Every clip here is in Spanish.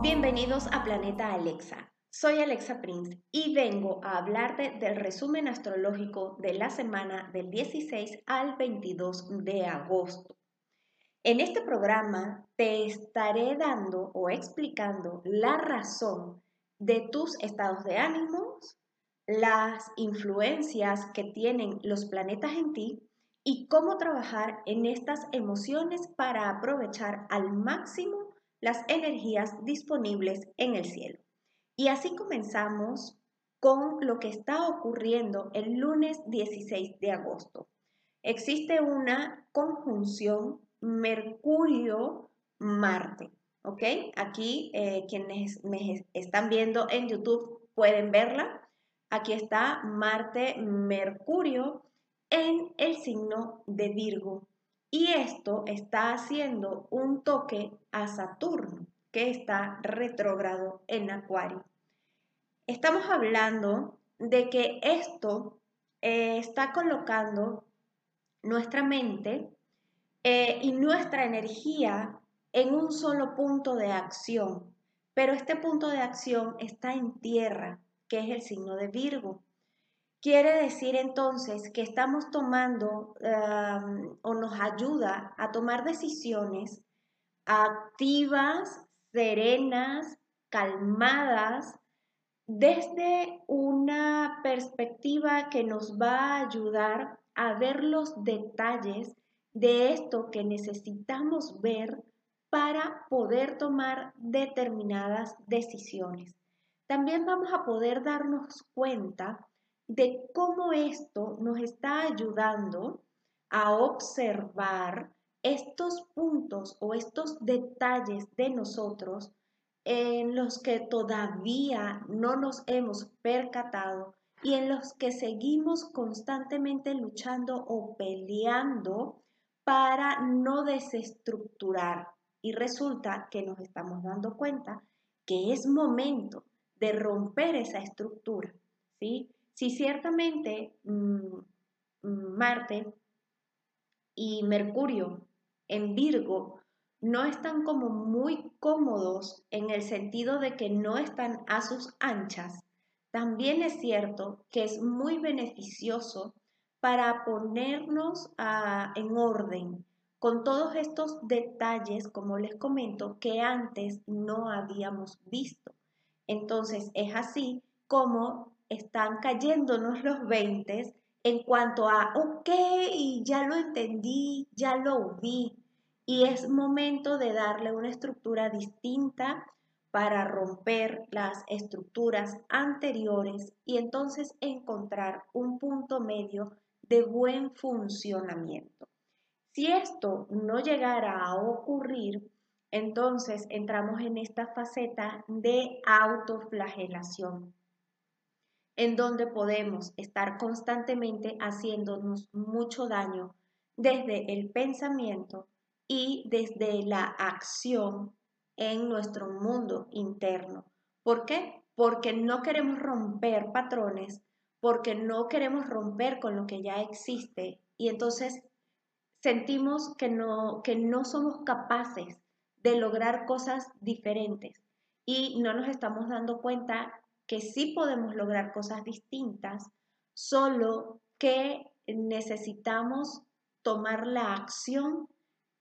Bienvenidos a Planeta Alexa. Soy Alexa Prince y vengo a hablarte del resumen astrológico de la semana del 16 al 22 de agosto. En este programa te estaré dando o explicando la razón de tus estados de ánimos, las influencias que tienen los planetas en ti y cómo trabajar en estas emociones para aprovechar al máximo las energías disponibles en el cielo. Y así comenzamos con lo que está ocurriendo el lunes 16 de agosto. Existe una conjunción Mercurio-Marte. ¿Ok? Aquí eh, quienes me están viendo en YouTube pueden verla. Aquí está Marte-Mercurio en el signo de Virgo. Y esto está haciendo un toque a Saturno, que está retrógrado en Acuario. Estamos hablando de que esto eh, está colocando nuestra mente eh, y nuestra energía en un solo punto de acción. Pero este punto de acción está en tierra, que es el signo de Virgo. Quiere decir entonces que estamos tomando o nos ayuda a tomar decisiones activas, serenas, calmadas, desde una perspectiva que nos va a ayudar a ver los detalles de esto que necesitamos ver para poder tomar determinadas decisiones. También vamos a poder darnos cuenta de cómo esto nos está ayudando a observar estos puntos o estos detalles de nosotros en los que todavía no nos hemos percatado y en los que seguimos constantemente luchando o peleando para no desestructurar. Y resulta que nos estamos dando cuenta que es momento de romper esa estructura. ¿sí? Si ciertamente mm, mm, Marte y Mercurio en Virgo no están como muy cómodos en el sentido de que no están a sus anchas, también es cierto que es muy beneficioso para ponernos en orden con todos estos detalles, como les comento, que antes no habíamos visto. Entonces es así como están cayéndonos los 20 en cuanto a, ok, ya lo entendí, ya lo vi, y es momento de darle una estructura distinta para romper las estructuras anteriores y entonces encontrar un punto medio de buen funcionamiento. Si esto no llegara a ocurrir, entonces entramos en esta faceta de autoflagelación, en donde podemos estar constantemente haciéndonos mucho daño desde el pensamiento y desde la acción en nuestro mundo interno. ¿Por qué? Porque no queremos romper patrones porque no queremos romper con lo que ya existe y entonces sentimos que no, que no somos capaces de lograr cosas diferentes y no nos estamos dando cuenta que sí podemos lograr cosas distintas, solo que necesitamos tomar la acción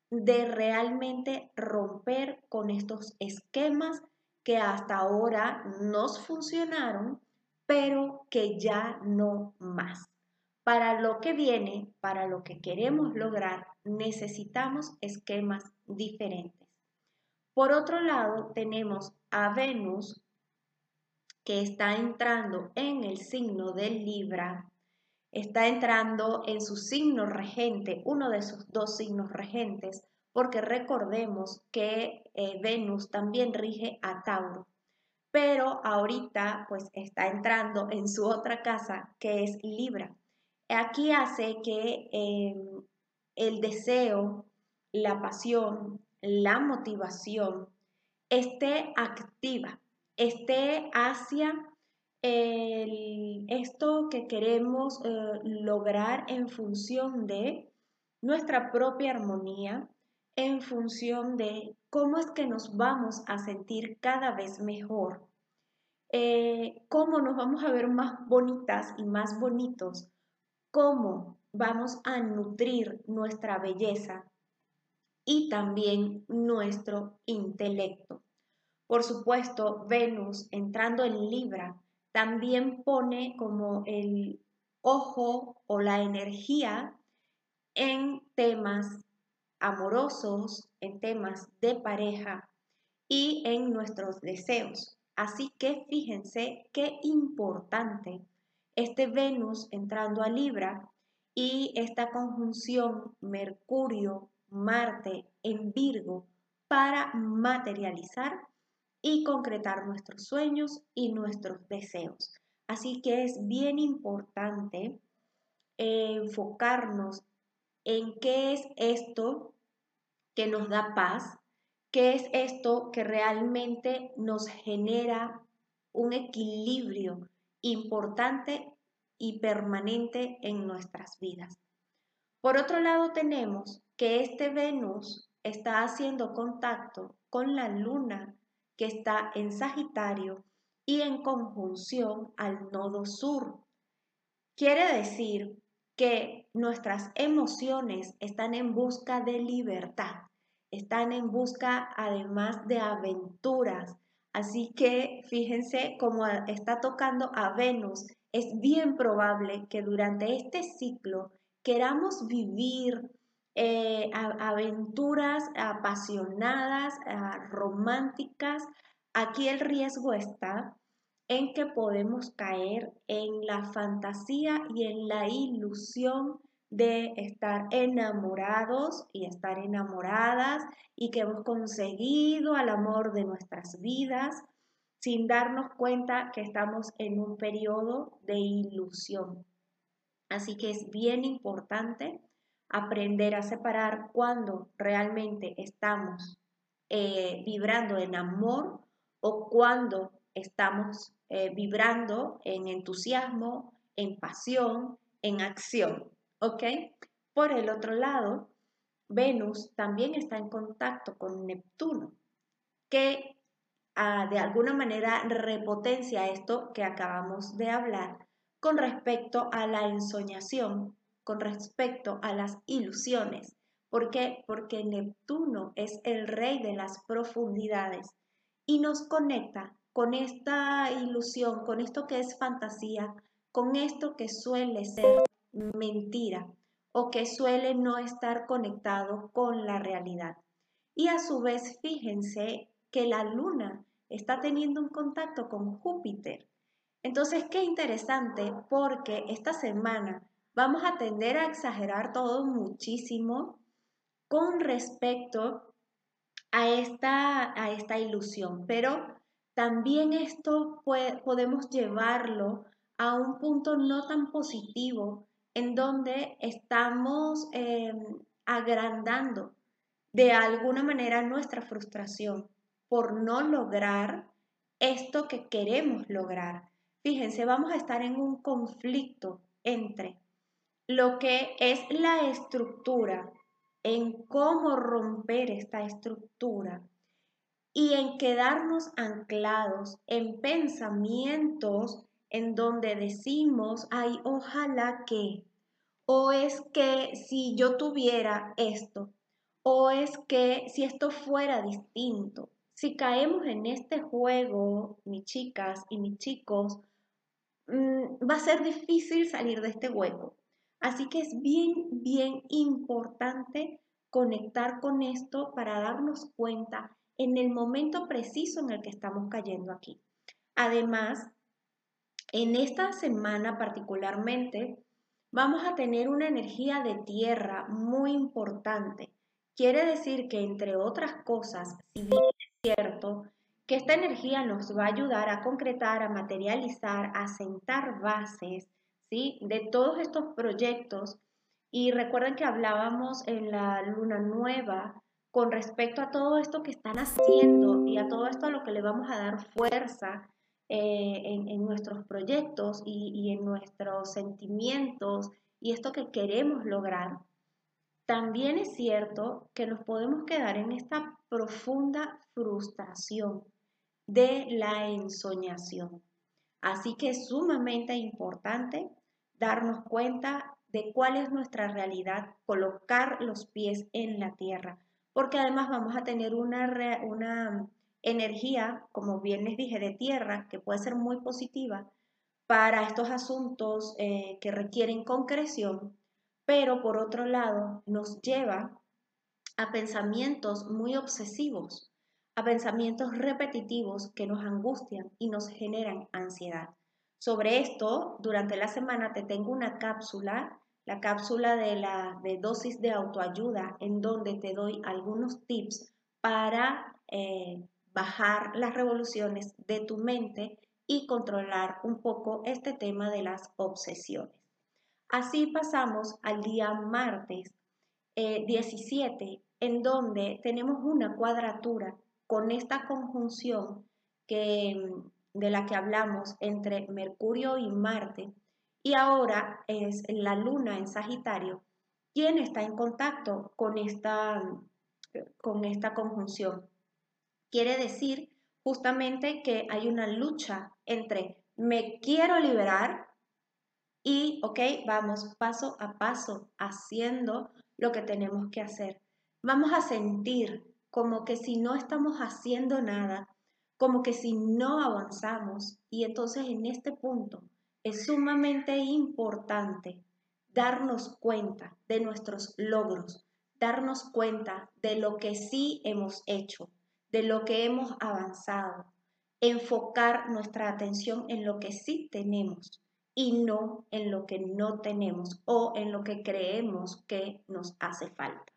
de realmente romper con estos esquemas que hasta ahora nos funcionaron pero que ya no más. Para lo que viene, para lo que queremos lograr, necesitamos esquemas diferentes. Por otro lado, tenemos a Venus que está entrando en el signo del Libra, está entrando en su signo regente, uno de sus dos signos regentes, porque recordemos que eh, Venus también rige a Tauro pero ahorita pues está entrando en su otra casa que es Libra. Aquí hace que em, el deseo, la pasión, la motivación esté activa, esté hacia esto que queremos eh, lograr en función de nuestra propia armonía, en función de cómo es que nos vamos a sentir cada vez mejor, eh, cómo nos vamos a ver más bonitas y más bonitos, cómo vamos a nutrir nuestra belleza y también nuestro intelecto. Por supuesto, Venus entrando en Libra también pone como el ojo o la energía en temas amorosos, en temas de pareja y en nuestros deseos. Así que fíjense qué importante este Venus entrando a Libra y esta conjunción Mercurio-Marte en Virgo para materializar y concretar nuestros sueños y nuestros deseos. Así que es bien importante enfocarnos en qué es esto que nos da paz, qué es esto que realmente nos genera un equilibrio importante y permanente en nuestras vidas. Por otro lado, tenemos que este Venus está haciendo contacto con la luna que está en Sagitario y en conjunción al nodo sur. Quiere decir que nuestras emociones están en busca de libertad, están en busca además de aventuras. Así que fíjense cómo está tocando a Venus, es bien probable que durante este ciclo queramos vivir eh, aventuras apasionadas, románticas. Aquí el riesgo está en que podemos caer en la fantasía y en la ilusión de estar enamorados y estar enamoradas y que hemos conseguido al amor de nuestras vidas sin darnos cuenta que estamos en un periodo de ilusión. Así que es bien importante aprender a separar cuando realmente estamos eh, vibrando en amor o cuando estamos eh, vibrando en entusiasmo, en pasión, en acción. ¿Ok? Por el otro lado, Venus también está en contacto con Neptuno, que ah, de alguna manera repotencia esto que acabamos de hablar con respecto a la ensoñación con respecto a las ilusiones. ¿Por qué? Porque Neptuno es el rey de las profundidades y nos conecta con esta ilusión, con esto que es fantasía, con esto que suele ser mentira o que suele no estar conectado con la realidad. Y a su vez, fíjense que la luna está teniendo un contacto con Júpiter. Entonces, qué interesante porque esta semana vamos a tender a exagerar todo muchísimo con respecto a esta, a esta ilusión, pero también esto podemos llevarlo a un punto no tan positivo en donde estamos em, agrandando de alguna manera nuestra frustración por no lograr esto que queremos lograr. Fíjense, vamos a estar en un conflicto entre lo que es la estructura, en cómo romper esta estructura y en quedarnos anclados en pensamientos en donde decimos, ay, ojalá que, o es que si yo tuviera esto, o es que si esto fuera distinto. Si caemos en este juego, mis chicas y mis chicos, mm, va a ser difícil salir de este hueco. Así que es bien, bien importante conectar con esto para darnos cuenta en el momento preciso en el que estamos cayendo aquí. Además, en esta semana particularmente, vamos a tener una energía de tierra muy importante. Quiere decir que, entre otras cosas, si bien es cierto que esta energía nos va a ayudar a concretar, a materializar, a sentar bases, de todos estos proyectos. Y recuerden que hablábamos en la luna nueva con respecto a todo esto que están haciendo y a todo esto a lo que le vamos a dar fuerza eh, en, nuestros proyectos y, en nuestros sentimientos y esto que queremos lograr, también es cierto que nos podemos quedar en esta profunda frustración de la ensoñación. Así que es sumamente importante darnos cuenta de cuál es nuestra realidad, colocar los pies en la tierra, porque además vamos a tener una, una energía, como bien les dije, de tierra, que puede ser muy positiva para estos asuntos eh, que requieren concreción, pero por otro lado nos lleva a pensamientos muy obsesivos, a pensamientos repetitivos que nos angustian y nos generan ansiedad. Sobre esto, durante la semana te tengo una cápsula la cápsula de la de dosis de autoayuda, en donde te doy algunos tips para eh, bajar las revoluciones de tu mente y controlar un poco este tema de las obsesiones. Así pasamos al día martes 17, eh, en donde tenemos una cuadratura con esta conjunción que, de la que hablamos entre Mercurio y Marte, y ahora es la luna en Sagitario quien está en contacto con esta, con esta conjunción. Quiere decir justamente que hay una lucha entre me quiero liberar y, ok, vamos paso a paso haciendo lo que tenemos que hacer. Vamos a sentir como que si no estamos haciendo nada, como que si no avanzamos y entonces en este punto es sumamente importante darnos cuenta de nuestros logros, darnos cuenta de lo que sí hemos hecho, de lo que hemos avanzado, enfocar nuestra atención en lo que sí tenemos y no en lo que no tenemos o en lo que creemos que nos hace falta.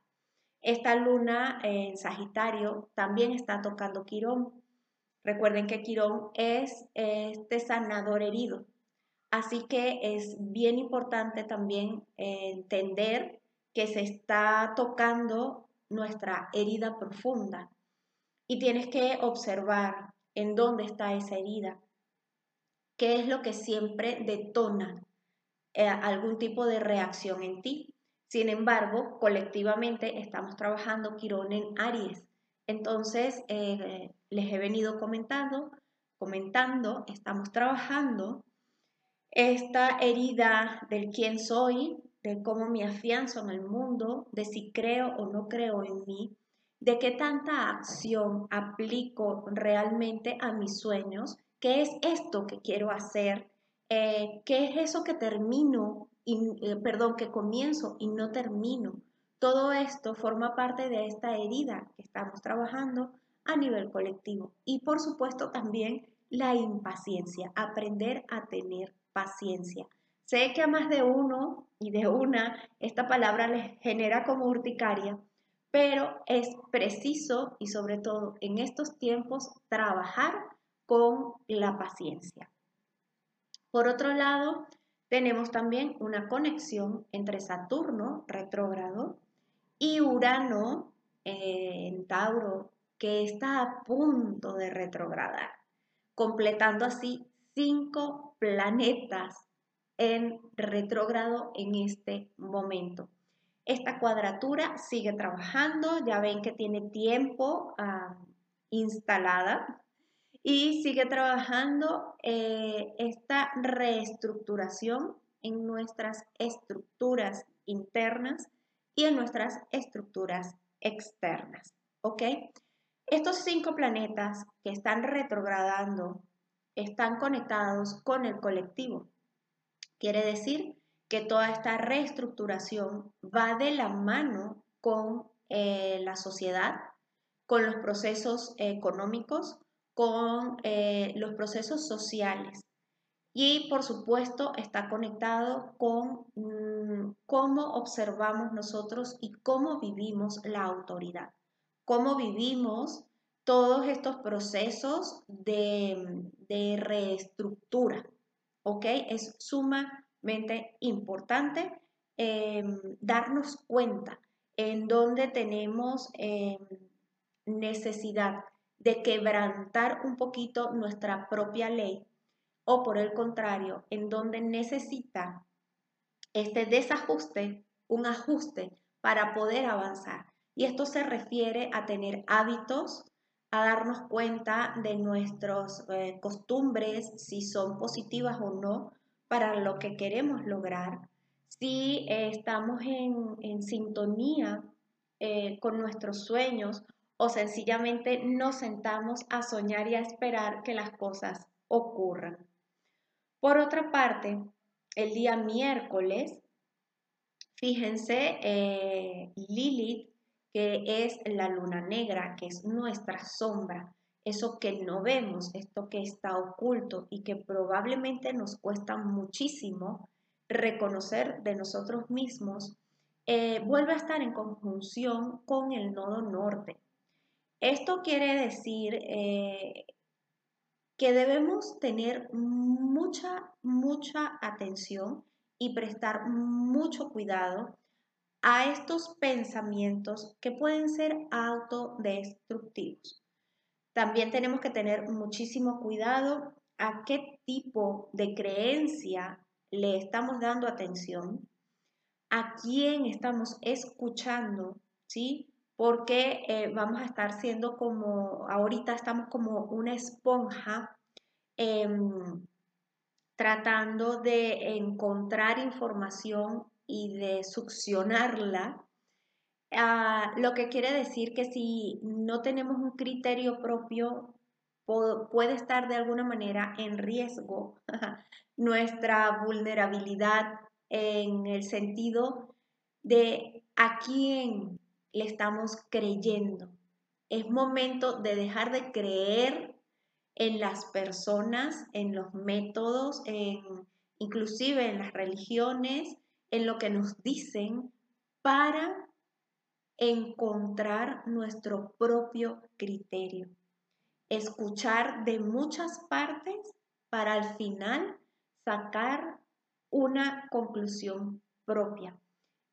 Esta luna en Sagitario también está tocando Quirón. Recuerden que Quirón es este sanador herido, Así que es bien importante también eh, entender que se está tocando nuestra herida profunda y tienes que observar en dónde está esa herida, qué es lo que siempre detona eh, algún tipo de reacción en ti. Sin embargo, colectivamente estamos trabajando Quirón en Aries. Entonces, eh, les he venido comentando, comentando, estamos trabajando esta herida del quién soy, de cómo me afianzo en el mundo, de si creo o no creo en mí, de qué tanta acción aplico realmente a mis sueños, qué es esto que quiero hacer, eh, qué es eso que termino, eh, perdón, que comienzo y no termino. Todo esto forma parte de esta herida que estamos trabajando a nivel colectivo. Y por supuesto también la impaciencia, aprender a tener paciencia. Sé que a más de uno y de una esta palabra les genera como urticaria, pero es preciso y sobre todo en estos tiempos trabajar con la paciencia. Por otro lado, tenemos también una conexión entre Saturno retrógrado y Urano en Tauro que está a punto de retrogradar, completando así cinco planetas en retrógrado en este momento. Esta cuadratura sigue trabajando, ya ven que tiene tiempo ah, instalada y sigue trabajando eh, esta reestructuración en nuestras estructuras internas y en nuestras estructuras externas. ¿Ok? Estos cinco planetas que están retrogradando están conectados con el colectivo. Quiere decir que toda esta reestructuración va de la mano con eh, la sociedad, con los procesos económicos, con eh, los procesos sociales. Y por supuesto está conectado con mm, cómo observamos nosotros y cómo vivimos la autoridad, cómo vivimos todos estos procesos de, reestructura. ¿Ok? Es sumamente importante em, darnos cuenta en dónde tenemos em, necesidad de quebrantar un poquito nuestra propia ley o por el contrario, en donde necesita este desajuste, un ajuste para poder avanzar. Y esto se refiere a tener hábitos, a darnos cuenta de nuestras eh, costumbres, si son positivas o no, para lo que queremos lograr, si eh, estamos en, sintonía eh, con nuestros sueños o sencillamente nos sentamos a soñar y a esperar que las cosas ocurran. Por otra parte, el día miércoles, fíjense, eh, Lilith, que es la luna negra, que es nuestra sombra, eso que no vemos, esto que está oculto y que probablemente nos cuesta muchísimo reconocer de nosotros mismos, eh, vuelve a estar en conjunción con el nodo norte. Esto quiere decir eh, que debemos tener mucha, mucha atención y prestar mucho cuidado a estos pensamientos que pueden ser autodestructivos. También tenemos que tener muchísimo cuidado a qué tipo de creencia le estamos dando atención, a quién estamos escuchando, ¿sí? Porque eh, vamos a estar siendo como, ahorita estamos como una esponja em, tratando de encontrar información y de succionarla. Ah, lo que quiere decir que si no tenemos un criterio propio, puede estar de alguna manera en riesgo nuestra vulnerabilidad en el sentido de a quién le estamos creyendo. Es momento de dejar de creer en las personas, en los métodos, en, inclusive en las religiones, en lo que nos dicen, para encontrar nuestro propio criterio, escuchar de muchas partes para al final sacar una conclusión propia.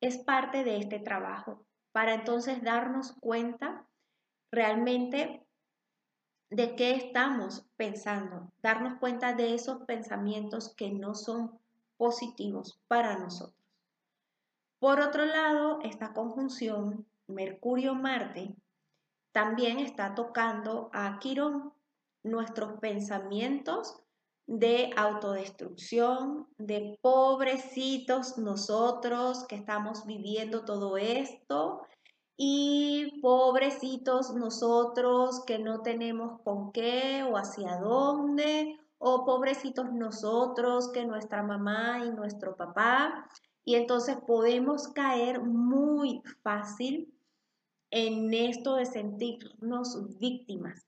Es parte de este trabajo para entonces darnos cuenta realmente de qué estamos pensando, darnos cuenta de esos pensamientos que no son positivos para nosotros. Por otro lado, esta conjunción Mercurio-Marte, también está tocando a Quirón, nuestros pensamientos de autodestrucción, de pobrecitos nosotros que estamos viviendo todo esto y pobrecitos nosotros que no tenemos con qué o hacia dónde, o pobrecitos nosotros que nuestra mamá y nuestro papá. Y entonces podemos caer muy fácil en esto de sentirnos víctimas.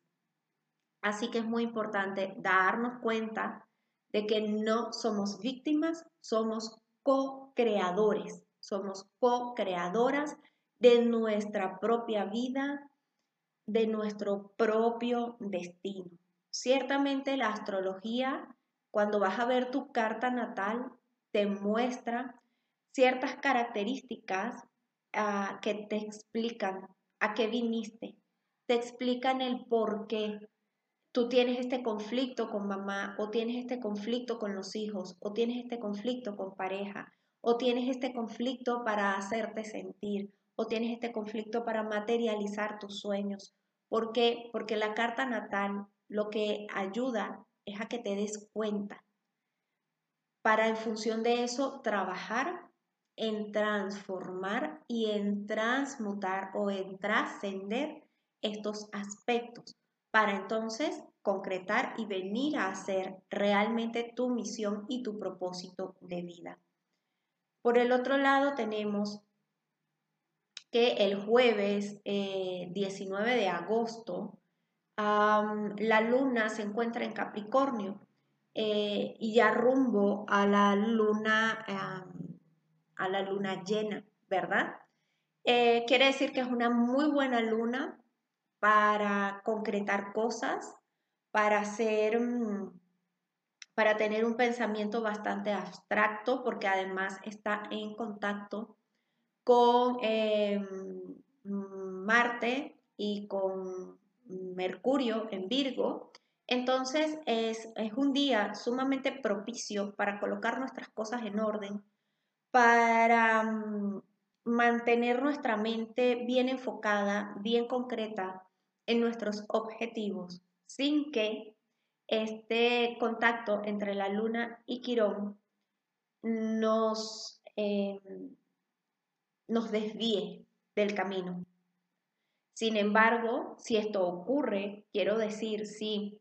Así que es muy importante darnos cuenta de que no somos víctimas, somos co-creadores, somos co-creadoras de nuestra propia vida, de nuestro propio destino. Ciertamente la astrología, cuando vas a ver tu carta natal, te muestra ciertas características ah, que te explican a qué viniste, te explican el por qué tú tienes este conflicto con mamá o tienes este conflicto con los hijos o tienes este conflicto con pareja o tienes este conflicto para hacerte sentir o tienes este conflicto para materializar tus sueños. ¿Por qué? Porque la carta natal lo que ayuda es a que te des cuenta para en función de eso trabajar en transformar y en transmutar o en trascender estos aspectos para entonces concretar y venir a hacer realmente tu misión y tu propósito de vida. Por el otro lado tenemos que el jueves 19 eh, de agosto la luna se encuentra en Capricornio eh, y ya rumbo a la luna a la luna llena, ¿verdad? Eh, quiere decir que es una muy buena luna para concretar cosas, para hacer, mm, para tener un pensamiento bastante abstracto, porque además está en contacto con em, Marte y con Mercurio en Virgo, entonces es, es un día sumamente propicio para colocar nuestras cosas en orden, para mm, mantener nuestra mente bien enfocada, bien concreta en nuestros objetivos, sin que este contacto entre la luna y Quirón nos, em, nos desvíe del camino. Sin embargo, si esto ocurre, quiero decir, si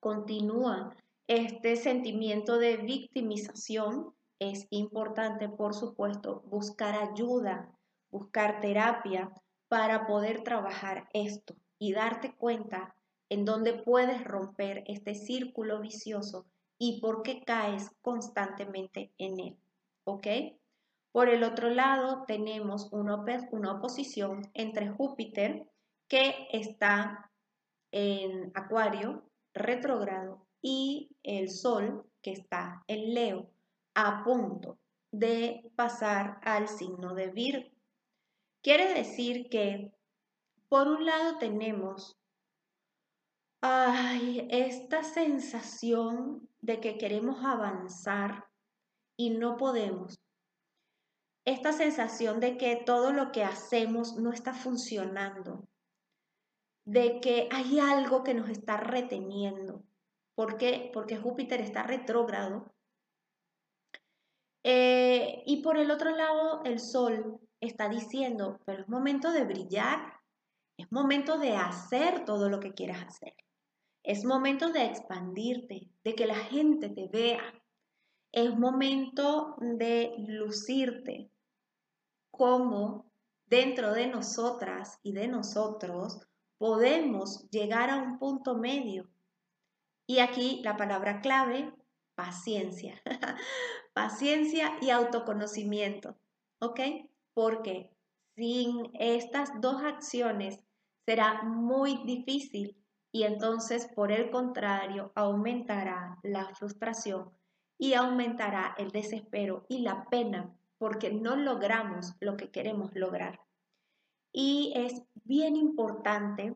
continúa este sentimiento de victimización, es importante, por supuesto, buscar ayuda, buscar terapia para poder trabajar esto y darte cuenta en dónde puedes romper este círculo vicioso y por qué caes constantemente en él. ¿Ok? Por el otro lado, tenemos una, una oposición entre Júpiter, que está en Acuario, retrógrado, y el Sol, que está en Leo a punto de pasar al signo de Virgo. Quiere decir que, por un lado, tenemos ay, esta sensación de que queremos avanzar y no podemos. Esta sensación de que todo lo que hacemos no está funcionando, de que hay algo que nos está reteniendo. ¿Por qué? Porque Júpiter está retrógrado eh, y por el otro lado, el sol está diciendo, pero es momento de brillar, es momento de hacer todo lo que quieras hacer, es momento de expandirte, de que la gente te vea, es momento de lucirte como dentro de nosotras y de nosotros podemos llegar a un punto medio. Y aquí la palabra clave, paciencia. paciencia y autoconocimiento, ¿ok? Porque sin estas dos acciones será muy difícil y entonces por el contrario aumentará la frustración y aumentará el desespero y la pena porque no logramos lo que queremos lograr. Y es bien importante,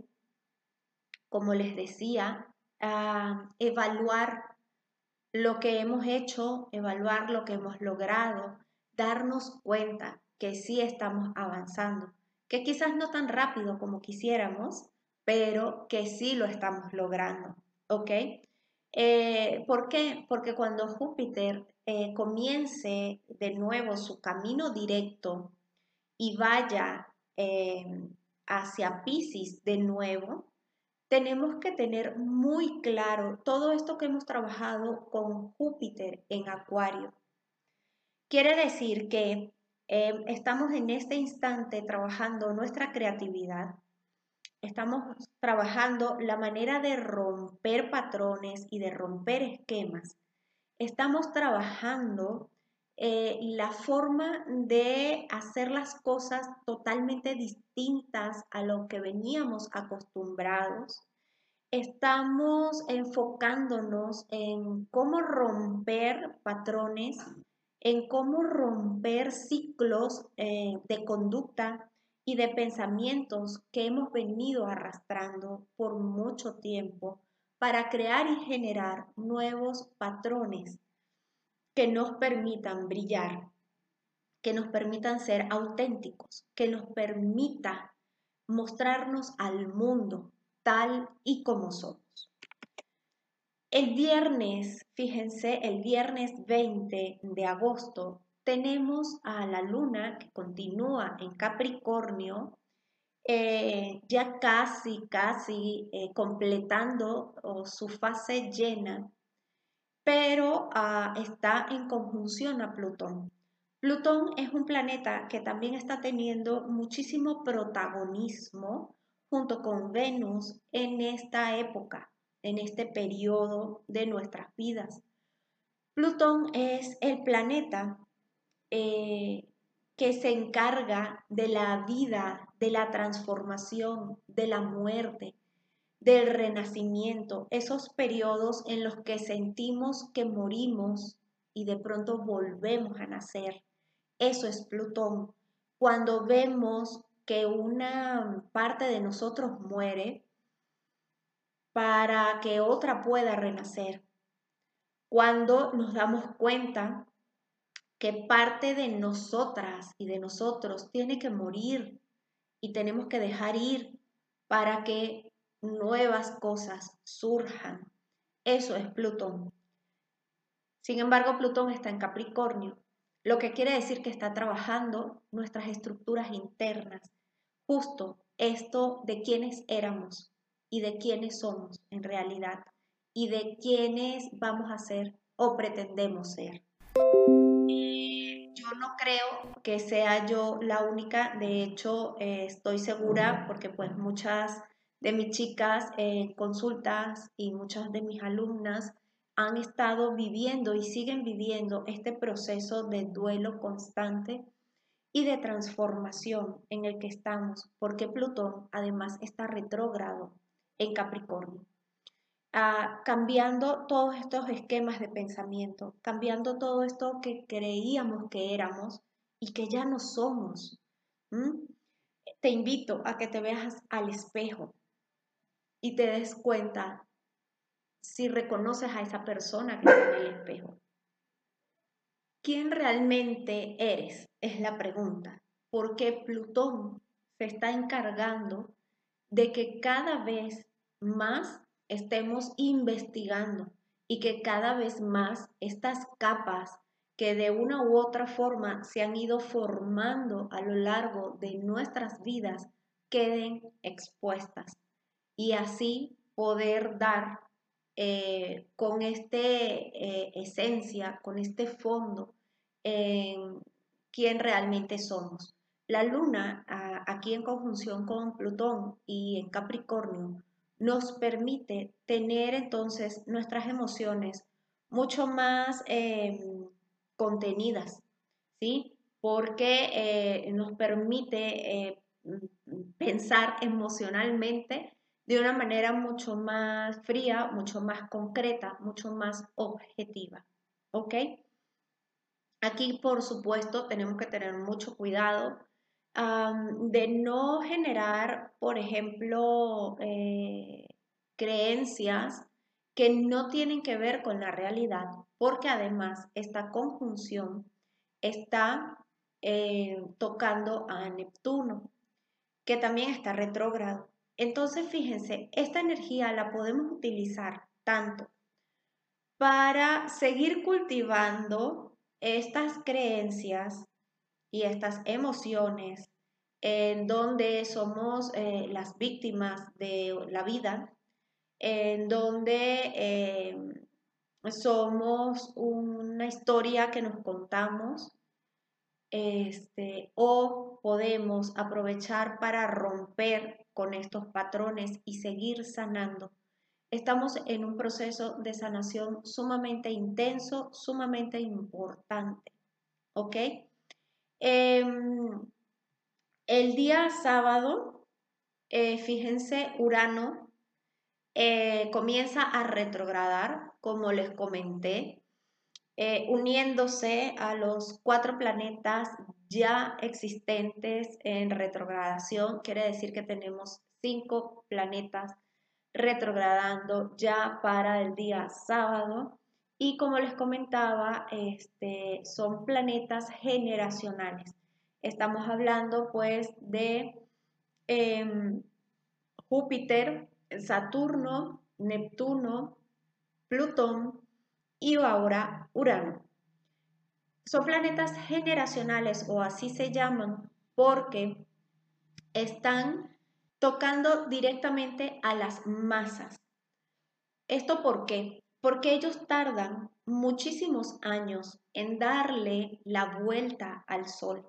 como les decía, ah, evaluar lo que hemos hecho, evaluar lo que hemos logrado, darnos cuenta que sí estamos avanzando, que quizás no tan rápido como quisiéramos, pero que sí lo estamos logrando, ¿ok? Eh, ¿Por qué? Porque cuando Júpiter eh, comience de nuevo su camino directo y vaya eh, hacia Pisces de nuevo, tenemos que tener muy claro todo esto que hemos trabajado con Júpiter en Acuario. Quiere decir que em, estamos en este instante trabajando nuestra creatividad, estamos trabajando la manera de romper patrones y de romper esquemas, estamos trabajando eh, la forma de hacer las cosas totalmente distintas a lo que veníamos acostumbrados. Estamos enfocándonos en cómo romper patrones, en cómo romper ciclos eh, de conducta y de pensamientos que hemos venido arrastrando por mucho tiempo para crear y generar nuevos patrones que nos permitan brillar, que nos permitan ser auténticos, que nos permita mostrarnos al mundo tal y como somos. El viernes, fíjense, el viernes 20 de agosto tenemos a la luna que continúa en Capricornio, eh, ya casi, casi eh, completando su fase llena pero ah, está en conjunción a Plutón. Plutón es un planeta que también está teniendo muchísimo protagonismo junto con Venus en esta época, en este periodo de nuestras vidas. Plutón es el planeta eh, que se encarga de la vida, de la transformación, de la muerte, del renacimiento, esos periodos en los que sentimos que morimos y de pronto volvemos a nacer. Eso es Plutón. Cuando vemos que una parte de nosotros muere, para que otra pueda renacer. Cuando nos damos cuenta que parte de nosotras y de nosotros tiene que morir y tenemos que dejar ir para que nuevas cosas surjan. Eso es Plutón. Sin embargo, Plutón está en Capricornio, lo que quiere decir que está trabajando nuestras estructuras internas, justo esto de quiénes éramos y de quiénes somos en realidad y de quiénes vamos a ser o pretendemos ser. Yo no creo que sea yo la única, de hecho eh, estoy segura porque pues muchas de mis chicas en consultas y muchas de mis alumnas han estado viviendo y siguen viviendo este proceso de duelo constante y de transformación en el que estamos, porque Plutón además está retrógrado en Capricornio, ah, cambiando todos estos esquemas de pensamiento, cambiando todo esto que creíamos que éramos y que ya no somos. Te invito a que te veas al espejo y te des cuenta si reconoces a esa persona que está en el espejo. ¿Quién realmente eres? Es la pregunta. Porque Plutón se está encargando de que cada vez más estemos investigando y que cada vez más estas capas que de una u otra forma se han ido formando a lo largo de nuestras vidas queden expuestas y así poder dar eh, con esta eh, esencia, con este fondo, en quién realmente somos. La luna, aquí en conjunción con Plutón y en Capricornio, nos permite tener entonces nuestras emociones mucho más em, contenidas, ¿sí? Porque eh, nos permite eh, pensar emocionalmente de una manera mucho más fría, mucho más concreta, mucho más objetiva, ¿ok? Aquí, por supuesto, tenemos que tener mucho cuidado de no generar, por ejemplo, eh, creencias que no tienen que ver con la realidad, porque además esta conjunción está eh, tocando a Neptuno, que también está retrógrado. Entonces, fíjense, esta energía la podemos utilizar tanto para seguir cultivando estas creencias y estas emociones en donde somos eh, las víctimas de la vida, en donde eh, somos una historia que nos contamos, este, o podemos aprovechar para romper con estos patrones y seguir sanando Estamos en un proceso de sanación sumamente intenso, sumamente importante. ¿Ok? Em, el día sábado, eh, fíjense, Urano eh, comienza a retrogradar, como les comenté, eh, uniéndose a los cuatro planetas ya existentes en retrogradación. Quiere decir que tenemos cinco planetas retrogradando ya para el día sábado. Y como les comentaba, este, son planetas generacionales. Estamos hablando pues de em, Júpiter, Saturno, Neptuno, Plutón y ahora Urano. Son planetas generacionales o así se llaman porque están tocando directamente a las masas. ¿Esto por qué? Porque ellos tardan muchísimos años en darle la vuelta al sol.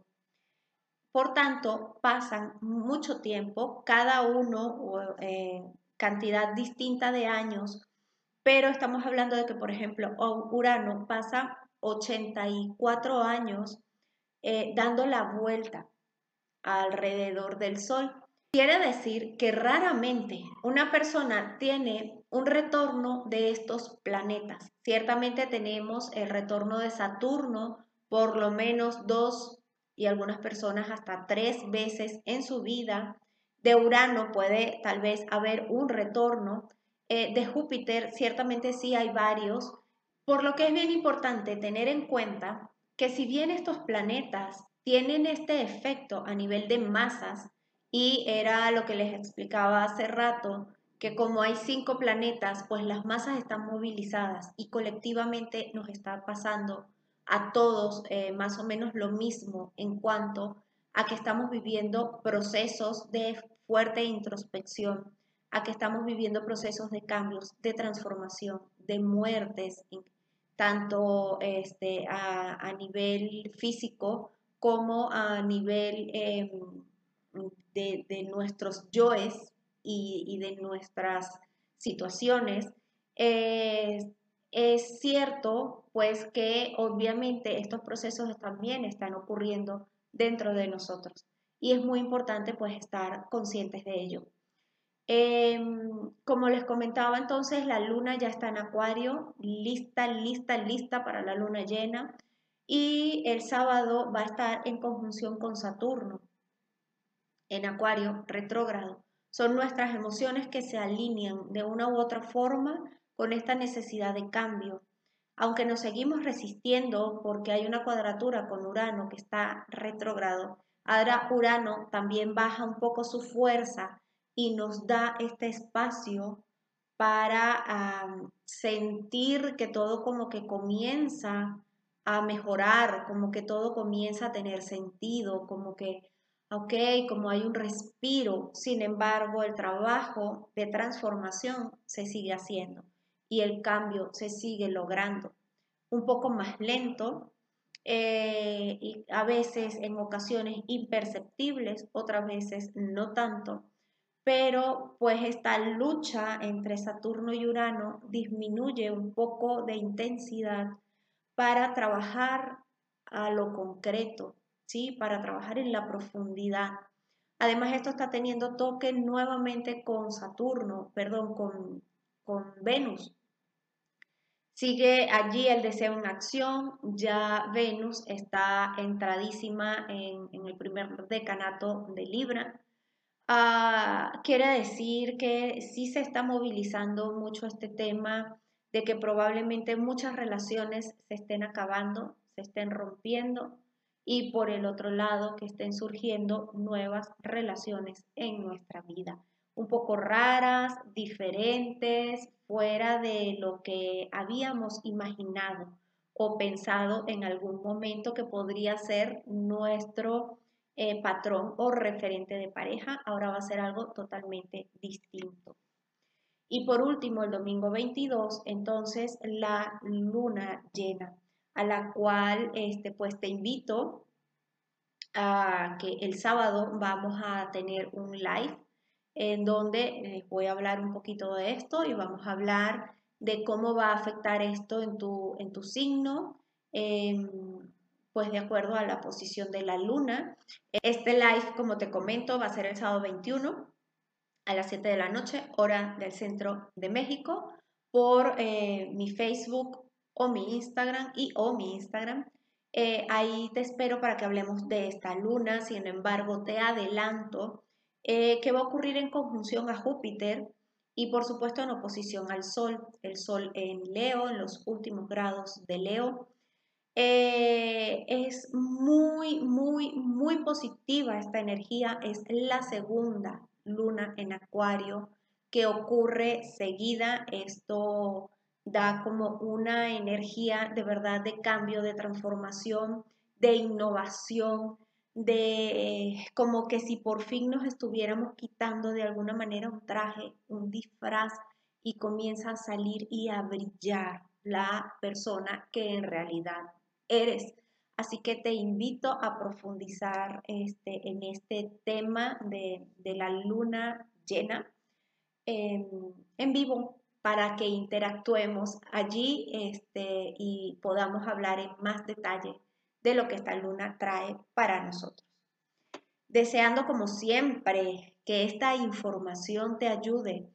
Por tanto, pasan mucho tiempo, cada uno eh, cantidad distinta de años, pero estamos hablando de que, por ejemplo, Urano pasa 84 años eh, dando la vuelta alrededor del Sol. Quiere decir que raramente una persona tiene un retorno de estos planetas. Ciertamente tenemos el retorno de Saturno por lo menos dos y algunas personas hasta tres veces en su vida. De Urano puede tal vez haber un retorno. Eh, de Júpiter, ciertamente sí hay varios, por lo que es bien importante tener en cuenta que si bien estos planetas tienen este efecto a nivel de masas, y era lo que les explicaba hace rato, que como hay cinco planetas, pues las masas están movilizadas y colectivamente nos está pasando a todos eh, más o menos lo mismo en cuanto a que estamos viviendo procesos de fuerte introspección, a que estamos viviendo procesos de cambios, de transformación, de muertes, tanto este, a, nivel físico como a nivel em, de, nuestros yoes y, de nuestras situaciones. es cierto, pues, que obviamente estos procesos también están ocurriendo dentro de nosotros y es muy importante, pues, estar conscientes de ello. Em, como les comentaba entonces, la luna ya está en acuario, lista, lista, lista para la luna llena. Y el sábado va a estar en conjunción con Saturno, en acuario retrógrado. Son nuestras emociones que se alinean de una u otra forma con esta necesidad de cambio. Aunque nos seguimos resistiendo porque hay una cuadratura con Urano que está retrógrado, ahora Urano también baja un poco su fuerza y nos da este espacio para sentir que todo como que comienza a mejorar, como que todo comienza a tener sentido, como que, ok, como hay un respiro, sin embargo el trabajo de transformación se sigue haciendo y el cambio se sigue logrando. Un poco más lento, eh, y a veces en ocasiones imperceptibles, otras veces no tanto, pero pues esta lucha entre Saturno y Urano disminuye un poco de intensidad para trabajar a lo concreto, ¿sí? Para trabajar en la profundidad. Además, esto está teniendo toque nuevamente con Saturno, perdón, con, con Venus. Sigue allí el deseo en acción, ya Venus está entradísima en, el primer decanato de Libra, Ah, quiere decir que sí se está movilizando mucho este tema de que probablemente muchas relaciones se estén acabando, se estén rompiendo y por el otro lado que estén surgiendo nuevas relaciones en nuestra vida, un poco raras, diferentes, fuera de lo que habíamos imaginado o pensado en algún momento que podría ser nuestro eh, patrón o referente de pareja, ahora va a ser algo totalmente distinto. Y por último, el domingo 22, entonces la luna llena, a la cual este, pues te invito a que el sábado vamos a tener un live en donde les voy a hablar un poquito de esto y vamos a hablar de cómo va a afectar esto en tu, en tu signo, pues de acuerdo a la posición de la luna. Este live, como te comento, va a ser el sábado 21 a las 7 de la noche, hora del centro de México, por eh, mi Facebook o mi Instagram y o mi Instagram. Eh, ahí te espero para que hablemos de esta luna. Sin embargo, te adelanto eh, que va a ocurrir en conjunción a Júpiter y por supuesto en oposición al Sol. El Sol en Leo, en los últimos grados de Leo. Eh, es muy, muy, muy positiva esta energía. Es la segunda luna en acuario que ocurre seguida. Esto da como una energía de verdad de cambio, de transformación, de innovación, de como que si por fin nos estuviéramos quitando de alguna manera un traje, un disfraz y comienza a salir y a brillar la persona que en realidad eres. Así que te invito a profundizar este, en este tema de, la luna llena en, vivo para que interactuemos allí este, y podamos hablar en más detalle de lo que esta luna trae para nosotros. Deseando como siempre que esta información te ayude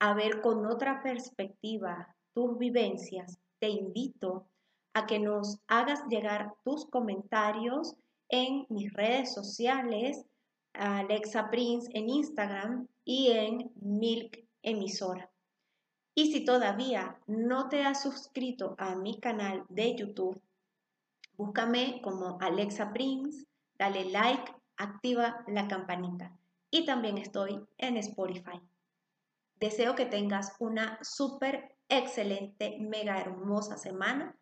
a ver con otra perspectiva tus vivencias, te invito a que nos hagas llegar tus comentarios en mis redes sociales, Alexa Prince en Instagram y en Milk Emisora. Y si todavía no te has suscrito a mi canal de YouTube, búscame como Alexa Prince, dale like, activa la campanita. Y también estoy en Spotify. Deseo que tengas una súper excelente, mega hermosa semana,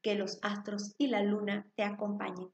que los astros y la luna te acompañen.